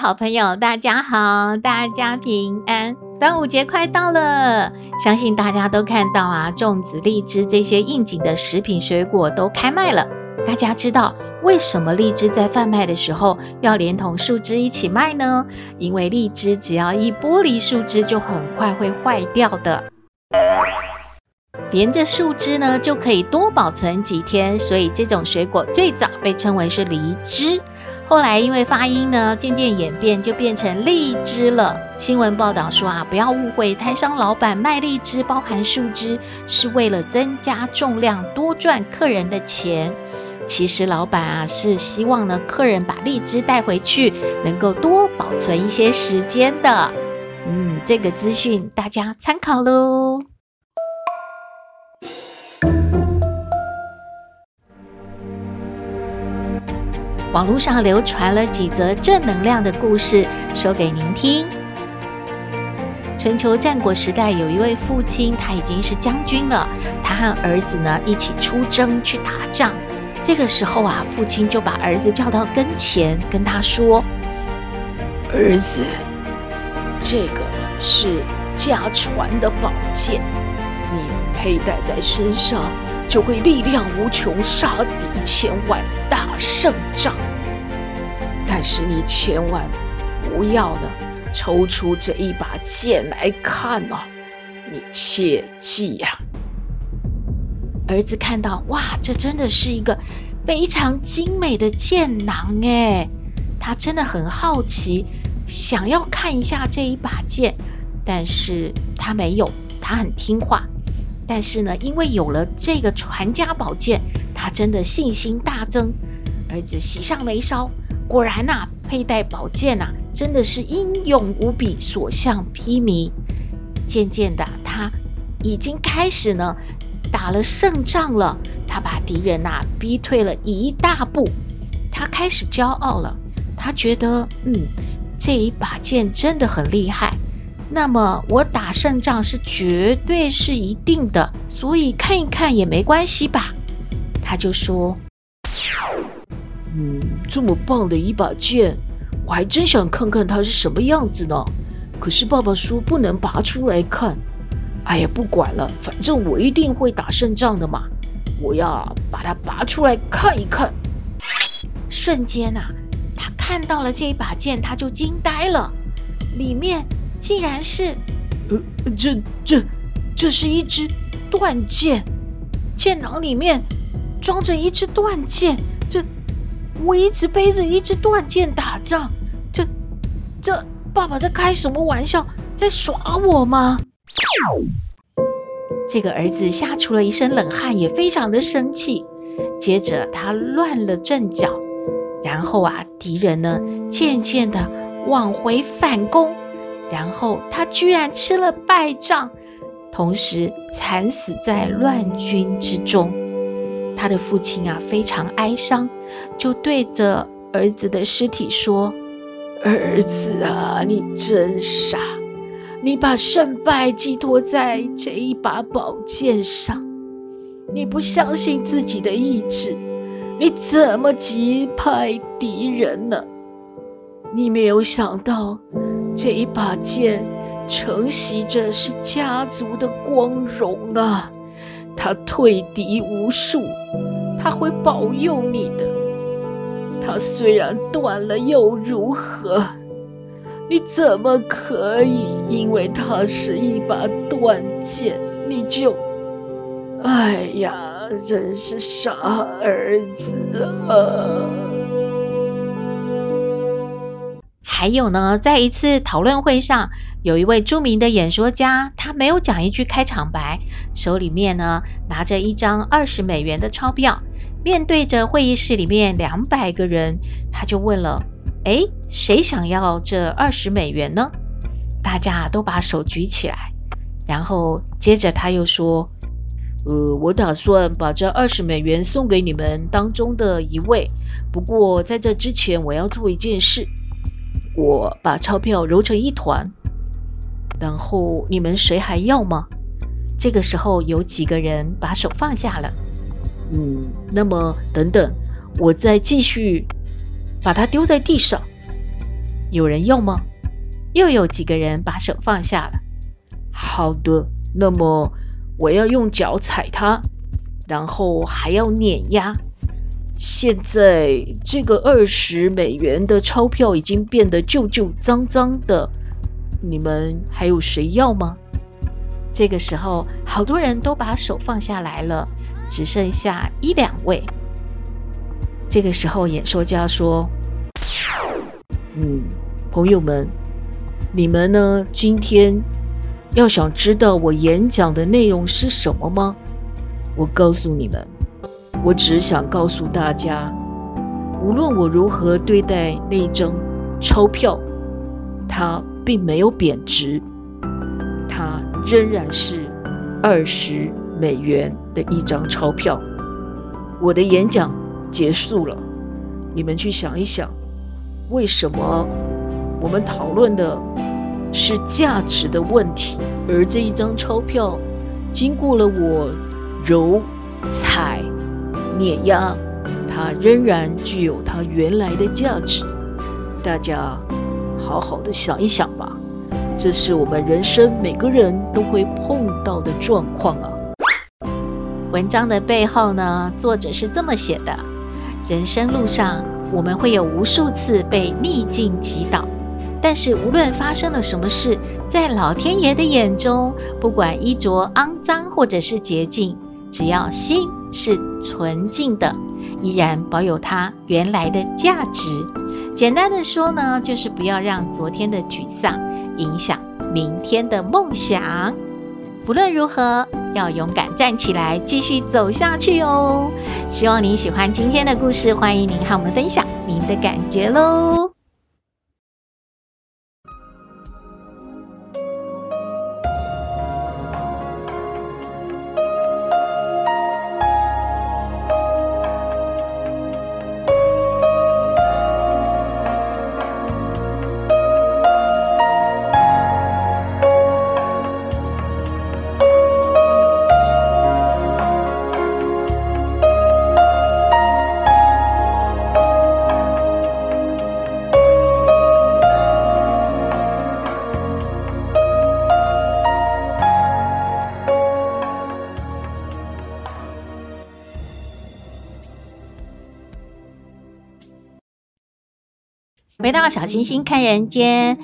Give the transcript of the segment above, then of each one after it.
好朋友，大家好，大家平安。端午节快到了，相信大家都看到啊，粽子、荔枝这些应景的食品水果都开卖了。大家知道为什么荔枝在贩卖的时候要连同树枝一起卖呢？因为荔枝只要一剥离树枝，就很快会坏掉的。连着树枝呢，就可以多保存几天，所以这种水果最早被称为是梨枝。后来因为发音呢，渐渐演变，就变成荔枝了。新闻报道说啊，不要误会，摊商老板卖荔枝包含树枝，是为了增加重量，多赚客人的钱。其实老板啊，是希望呢，客人把荔枝带回去，能够多保存一些时间的。嗯，这个资讯大家参考喽。网络上流传了几则正能量的故事，说给您听。春秋战国时代，有一位父亲，他已经是将军了，他和儿子呢一起出征去打仗。这个时候啊，父亲就把儿子叫到跟前，跟他说：“儿子，这个是家传的宝剑，你佩戴在身上。”就会力量无穷，杀敌千万，打胜仗。但是你千万不要呢，抽出这一把剑来看哦，你切记呀、啊。儿子看到，哇，这真的是一个非常精美的剑囊诶，他真的很好奇，想要看一下这一把剑，但是他没有，他很听话。但是呢，因为有了这个传家宝剑，他真的信心大增。儿子喜上眉梢，果然呐、佩戴宝剑呐、真的是英勇无比，所向披靡。渐渐的，他已经开始呢打了胜仗了。他把敌人呐、逼退了一大步，他开始骄傲了。他觉得，嗯，这一把剑真的很厉害。那么我打胜仗是绝对是一定的，所以看一看也没关系吧？他就说：“嗯，这么棒的一把剑，我还真想看看它是什么样子呢。可是爸爸说不能拔出来看。哎呀，不管了，反正我一定会打胜仗的嘛！我要把它拔出来看一看。”瞬间啊，他看到了这一把剑，他就惊呆了，里面。竟然是，呃，这这这是一支断剑，剑囊里面装着一支断剑。这我一直背着一支断剑打仗，这这爸爸在开什么玩笑，在耍我吗？这个儿子吓出了一身冷汗，也非常的生气。接着他乱了阵脚，然后啊，敌人呢渐渐的往回反攻。然后他居然吃了败仗，同时惨死在乱军之中。他的父亲啊非常哀伤，就对着儿子的尸体说：“儿子啊，你真傻！你把胜败寄托在这一把宝剑上，你不相信自己的意志，你怎么击败敌人呢？你没有想到。”这一把剑承袭着是家族的光荣啊！他退敌无数，他会保佑你的。他虽然断了又如何？你怎么可以因为他是一把断剑，你就……哎呀，真是傻儿子啊！还有呢，在一次讨论会上，有一位著名的演说家，他没有讲一句开场白，手里面呢拿着一张二十美元的钞票，面对着会议室里面两百个人，他就问了：哎，谁想要这二十美元呢？大家都把手举起来，然后接着他又说：“呃，我打算把这二十美元送给你们当中的一位。不过在这之前，我要做一件事，我把钞票揉成一团。然后你们谁还要吗？”这个时候有几个人把手放下了。嗯，那么等等，我再继续把它丢在地上。有人要吗？又有几个人把手放下了。好的，那么我要用脚踩它，然后还要碾压。现在这个二十美元的钞票已经变得旧旧脏脏的，你们还有谁要吗？这个时候，好多人都把手放下来了，只剩下一两位。这个时候，演说家说：“嗯，朋友们。”你们呢？今天要想知道我演讲的内容是什么吗？我告诉你们，我只想告诉大家，无论我如何对待那一张钞票，它并没有贬值，它仍然是二十美元的一张钞票。我的演讲结束了，你们去想一想，为什么？我们讨论的是价值的问题，而这一张钞票经过了我揉、踩、碾压，它仍然具有它原来的价值。大家好好的想一想吧，这是我们人生每个人都会碰到的状况啊。文章的背后呢，作者是这么写的：人生路上，我们会有无数次被逆境击倒。但是无论发生了什么事，在老天爷的眼中，不管衣着肮脏或者是洁净，只要心是纯净的，依然保有它原来的价值。简单的说呢，就是不要让昨天的沮丧影响明天的梦想。无论如何，要勇敢站起来，继续走下去哦。希望您喜欢今天的故事，欢迎您和我们分享您的感觉喽。回到小星星看人间，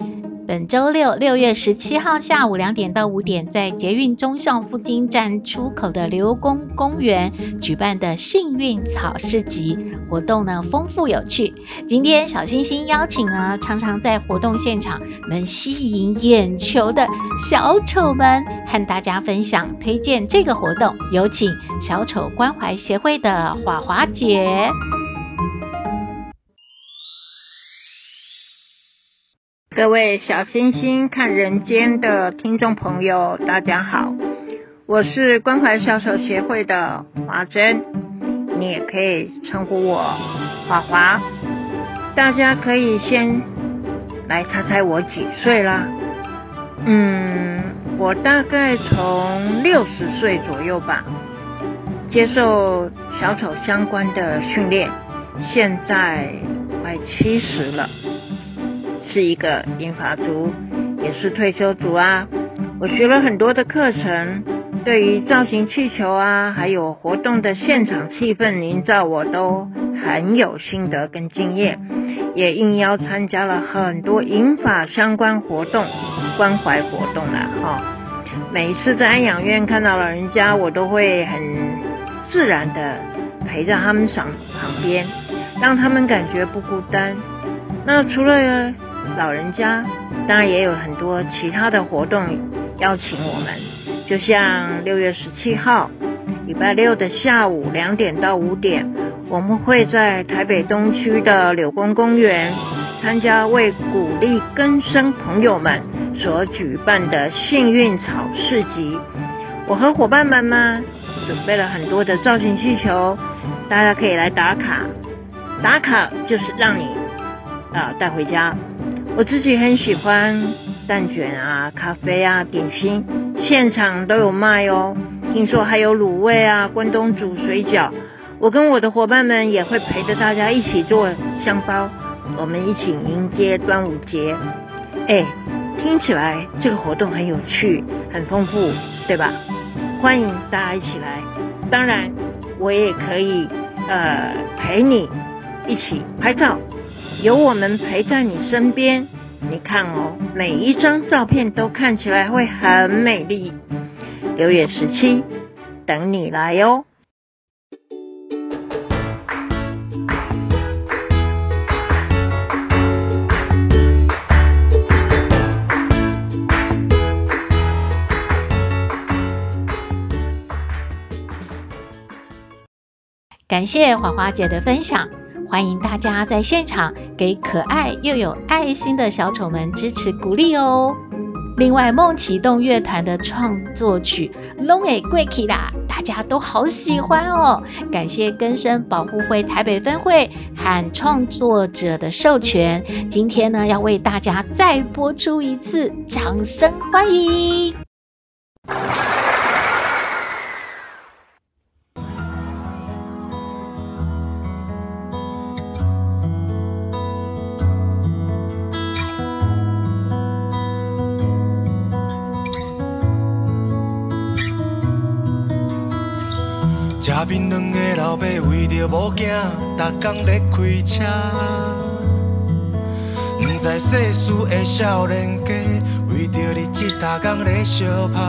本周六六月十七号下午两点到五点，在捷运中校附近站出口的刘公公园举办的幸运草市集活动呢，丰富有趣。今天小星星邀请了常常在活动现场能吸引眼球的小丑们，和大家分享推荐这个活动。有请小丑关怀协会的华华姐。各位小星星看人间的听众朋友，大家好，我是关怀小丑协会的华珍，你也可以称呼我华华。大家可以先来猜猜我几岁啦？嗯，我大概从六十岁左右吧，接受小丑相关的训练，现在快七十了。是一个银发族，也是退休族啊。我学了很多的课程，对于造型气球啊，还有活动的现场气氛营造，我都很有心得跟经验，也应邀参加了很多银发相关活动、关怀活动了哈。每一次在安养院看到老人家，我都会很自然的陪在他们上旁边，让他们感觉不孤单。那除了老人家当然也有很多其他的活动邀请我们，就像六月十七号礼拜六的下午两点到五点，我们会在台北东区的柳工公园参加为鼓励更生朋友们所举办的幸运草市集。我和伙伴们呢，准备了很多的造型气球，大家可以来打卡。打卡就是让你啊带回家。我自己很喜欢蛋卷啊、咖啡啊、点心，现场都有卖哦。听说还有卤味啊、关东煮、水饺。我跟我的伙伴们也会陪着大家一起做香包，我们一起迎接端午节。哎，听起来这个活动很有趣、很丰富，对吧？欢迎大家一起来。当然，我也可以呃陪你一起拍照，有我们陪在你身边。你看哦，每一张照片都看起来会很美丽。六月十七，等你来哟。感谢华华姐的分享，欢迎大家在现场给可爱又有爱心的小丑们支持鼓励哦。另外，梦启动乐团的创作曲《Long It Quick》啦》，大家都好喜欢哦。感谢根生保护会台北分会和创作者的授权，今天呢要为大家再播出一次，掌声欢迎。家边两个老爸为着某囝，逐天咧开车，不知世事的少年家，为着日子逐天咧相拍。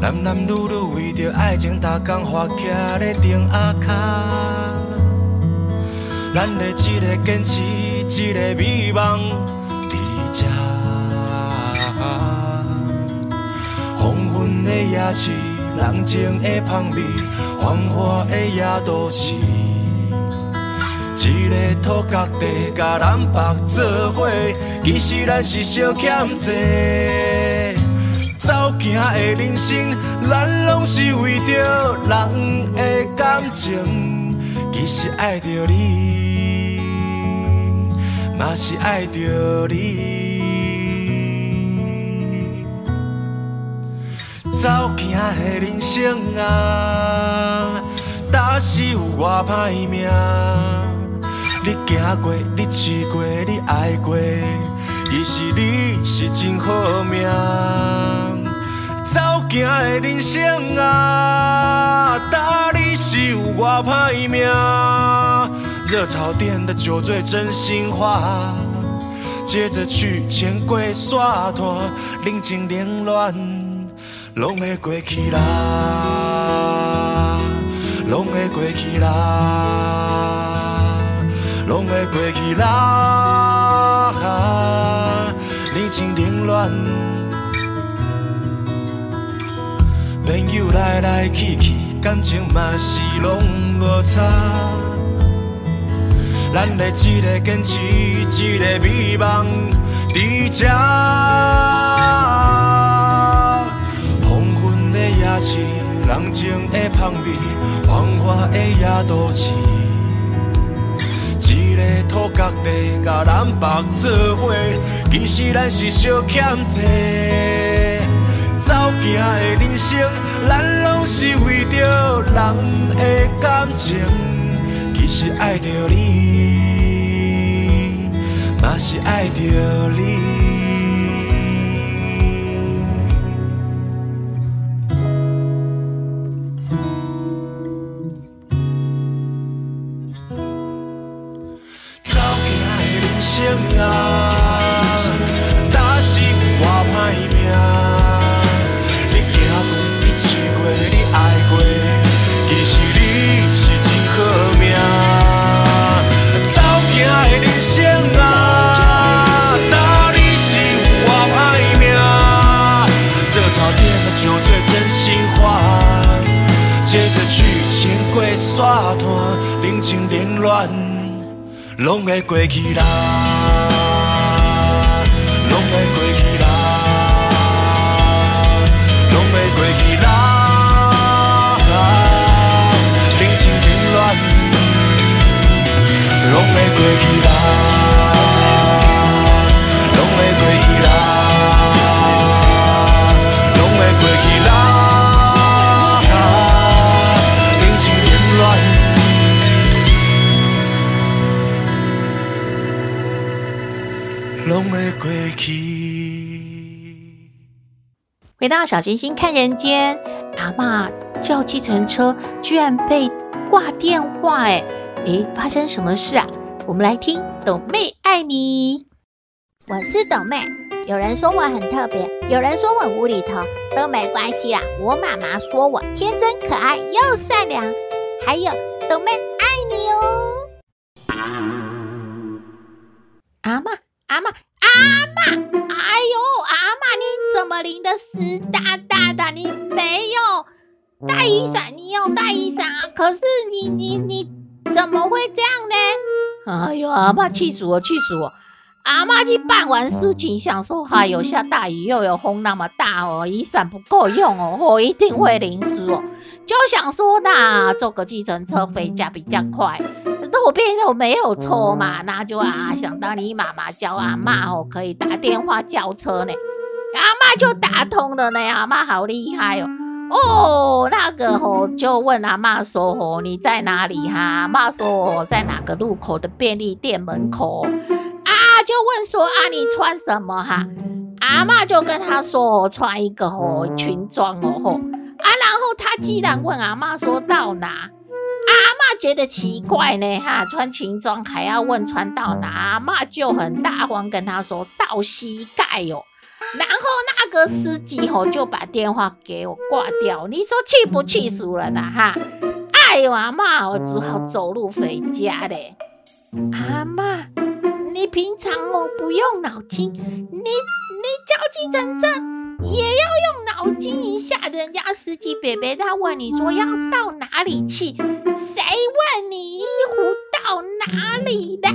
男男女女为着爱情，逐天花徛咧灯仔脚。咱的一个坚持，一个美梦，伫这黄昏的夜市。人情的香味，繁华的夜都市，一个土角地，甲南北做伙，其实咱是相欠债。走行的人生，咱拢是为着人的感情，其实爱着你，嘛是爱着你。走行的人生啊，若是有偌歹命，你行过，你试过，你爱过，其实你是真好命。走行的人生啊，若你是有偌歹命，热炒店的酒醉真心话，接着去钱柜刷团，人情冷暖。拢会过去啦，拢会过去啦，拢会过去啦。人情冷暖，朋友来来去去，感情嘛是拢无差。咱的一个坚持，一个美梦，伫这。人情的香味，繁华的夜都市，一个土角地，甲咱爸做伙，其实咱是相欠债。走行的人生，咱拢是为着人的感情，其实爱着你，嘛是爱着你。过沙滩，冷情冷暖，拢会过去啦，拢会过去啦，拢会过去啦，情冷暖，拢会过去啦。回到小星星看人间，阿妈叫计程车居然被挂电话，哎，诶，发生什么事啊？我们来听董妹爱你。我是董妹，有人说我很特别，有人说我无厘头，都没关系啦。我妈妈说我天真可爱又善良，还有董妹爱你哦。阿嬷，阿妈。阿妈，哎呦，阿妈，你怎么淋得湿哒哒的？你没有带雨伞，你有带雨伞啊？可是你你你怎么会这样呢？哎呦，阿妈气死我，气死我！阿妈去办完事情，想说，哎呦，下大雨又有风那么大哦，雨伞不够用哦，我一定会淋湿哦。就想说，那坐个计程车回家比较快。路边又没有错嘛，那就啊想到你妈妈教阿嬷哦，可以打电话叫车呢，阿嬷就打通了呢，阿嬷好厉害哦，哦那个哦就问阿嬷说哦你在哪里哈？阿嬷说哦在哪个路口的便利店门口啊，就问说啊你穿什么哈？阿嬷就跟他说哦穿一个哦裙装哦吼啊，然后他既然问阿嬷说到哪？觉得奇怪呢，哈，穿裙装还要问穿到哪？阿嬷就很大方跟他说到膝盖哟、哦，然后那个司机吼就把电话给我挂掉。你说气不气死人呐？哈，哎呦阿嬷，我只好走路回家嘞。阿嬷，你平常哦不用脑筋，你你叫计程车也要用脑筋一下。人家司机伯伯他问你说要到哪里去？谁问你一壶到哪里的？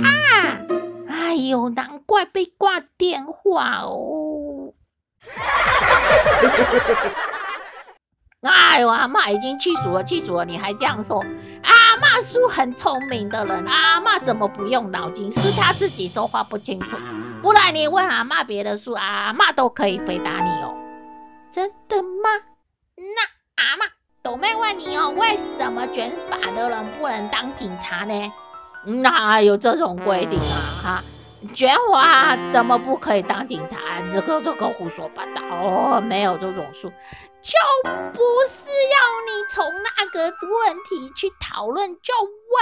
哎呦，难怪被挂电话哦！哈哈哈哎呦，阿嬷已经气死了，气死了！你还这样说？阿嬷是很聪明的人，阿嬷怎么不用脑筋？是他自己说话不清楚，不然你问阿嬷别的事，阿嬷都可以回答你。真的吗？那阿嬷。斗妹问你哦，为什么卷发的人不能当警察呢？哪有这种规定啊？哈，卷发怎么不可以当警察？这个这个胡说八道哦，没有这种事，就不是要你从那个问题去讨论，就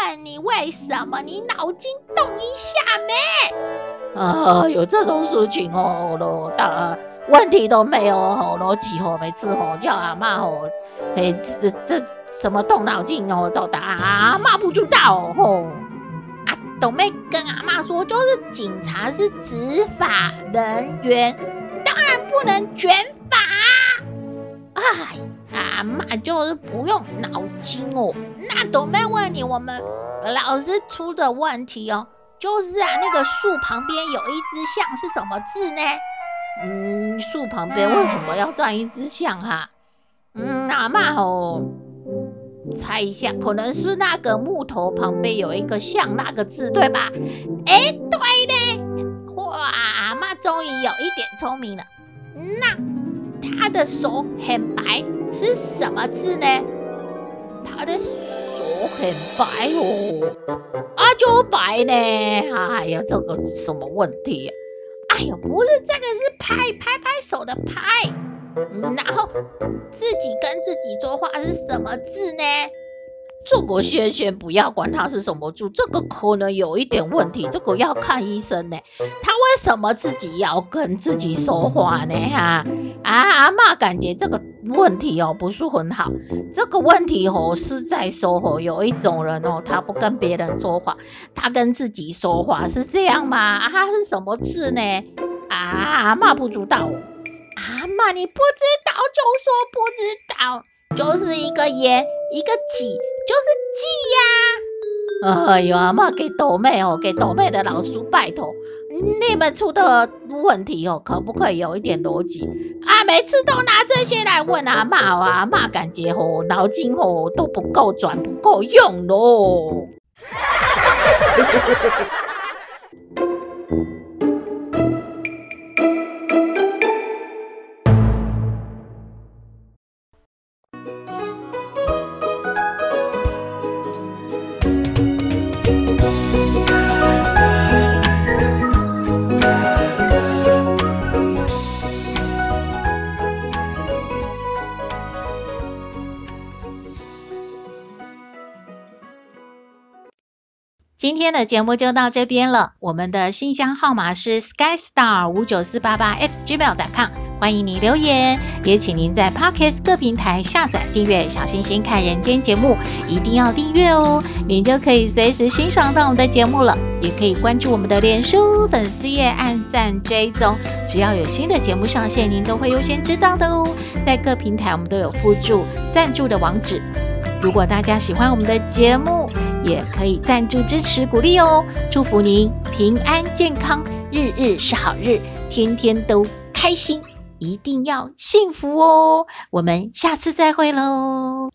问你为什么？你脑筋动一下没？啊，有这种事情哦，咯，当然。问题都没有吼，逻辑吼，每次吼叫阿嬷吼，哎，这这什么动脑筋哦找答案，阿嬷不知道吼。啊，斗妹跟阿嬷说，就是警察是执法人员，当然不能卷发。哎，阿嬷就是不用脑筋哦。那斗妹问你，我们老师出的问题哦，就是啊，那个树旁边有一只象是什么字呢？嗯，树旁边为什么要站一只象哈？嗯，阿嬷吼，猜一下，可能是那个木头旁边有一个象那个字，对吧？哎，对嘞！哇，阿嬷终于有一点聪明了。那他的手很白，是什么字呢？他的手很白哦，啊，就白呢。哎呀，这个什么问题呀？哎呀，不是这个，拍拍拍手的拍，然后自己跟自己说话是什么字呢？这个先先不要管他是什么字，这个可能有一点问题，这个要看医生呢。他为什么自己要跟自己说话呢？哈啊，阿妈感觉这个问题哦不是很好，这个问题哦是在说哦有一种人哦他不跟别人说话，他跟自己说话是这样吗？啊，他是什么字呢？啊，阿妈不知道，阿妈你不知道就说不知道，就是一个言一个己。就是记呀，哎呦，阿妈给豆妹哦，给豆妹的老师拜托，你们出的问题哦，可不可以有一点逻辑啊？每次都拿这些来问阿妈啊，阿妈感觉哦，脑筋哦都不够转，不够用喽。今天的节目就到这边了。我们的信箱号码是 skystar 五九四八八 at gmail.com，欢迎你留言。也请您在 Podcast 各平台下载订阅《小星星看人间》节目，一定要订阅哦，您就可以随时欣赏到我们的节目了。也可以关注我们的脸书粉丝页，按赞追踪，只要有新的节目上线，您都会优先知道的哦。在各平台我们都有附注赞助的网址。如果大家喜欢我们的节目，也可以赞助支持鼓励哦。祝福您平安健康，日日是好日，天天都开心，一定要幸福哦。我们下次再会喽。